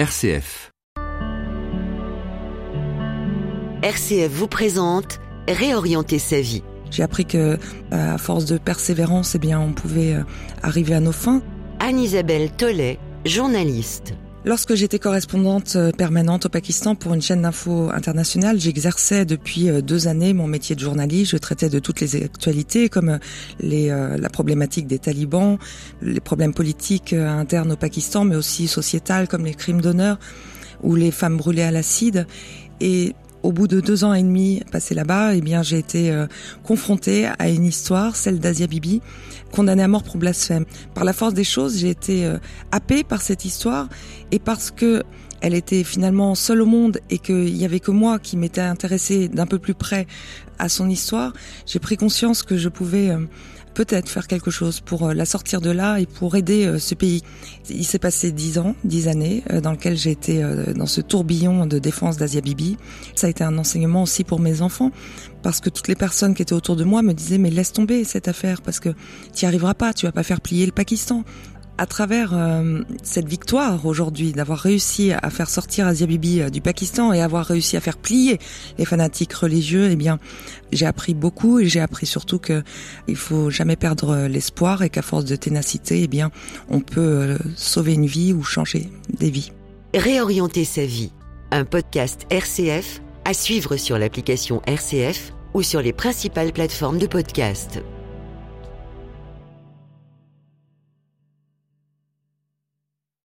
RCF. RCF vous présente Réorienter sa vie. J'ai appris que, à force de persévérance, eh bien, on pouvait euh, arriver à nos fins. Anne-Isabelle Tollet, journaliste. Lorsque j'étais correspondante euh, permanente au Pakistan pour une chaîne d'info internationale, j'exerçais depuis euh, deux années mon métier de journaliste. Je traitais de toutes les actualités, comme les, la problématique des talibans, les problèmes politiques internes au Pakistan, mais aussi sociétales, comme les crimes d'honneur ou les femmes brûlées à l'acide. Et au bout de deux ans et demi passés là-bas, eh bien, j'ai été euh, confrontée à une histoire, celle d'Asia Bibi, condamnée à mort pour blasphème. Par la force des choses, j'ai été euh, happée par cette histoire et parce que elle était finalement seule au monde et qu'il y avait que moi qui m'étais intéressée d'un peu plus près à son histoire, j'ai pris conscience que je pouvais euh, peut-être faire quelque chose pour euh, la sortir de là et pour aider euh, ce pays. Il s'est passé dix ans, dix années, euh, dans lequel j'ai été dans ce tourbillon de défense d'Asia Bibi. Ça a été un enseignement aussi pour mes enfants, parce que toutes les personnes qui étaient autour de moi me disaient mais laisse tomber cette affaire, parce que tu arriveras pas, tu vas pas faire plier le Pakistan à travers euh, cette victoire aujourd'hui, d'avoir réussi à faire sortir Asia Bibi euh, du Pakistan et avoir réussi à faire plier les fanatiques religieux, eh bien, j'ai appris beaucoup et j'ai appris surtout que il faut jamais perdre l'espoir et qu'à force de ténacité, eh bien, on peut euh, sauver une vie ou changer des vies. Réorienter sa vie, un podcast RCF à suivre sur l'application RCF ou sur les principales plateformes de podcast.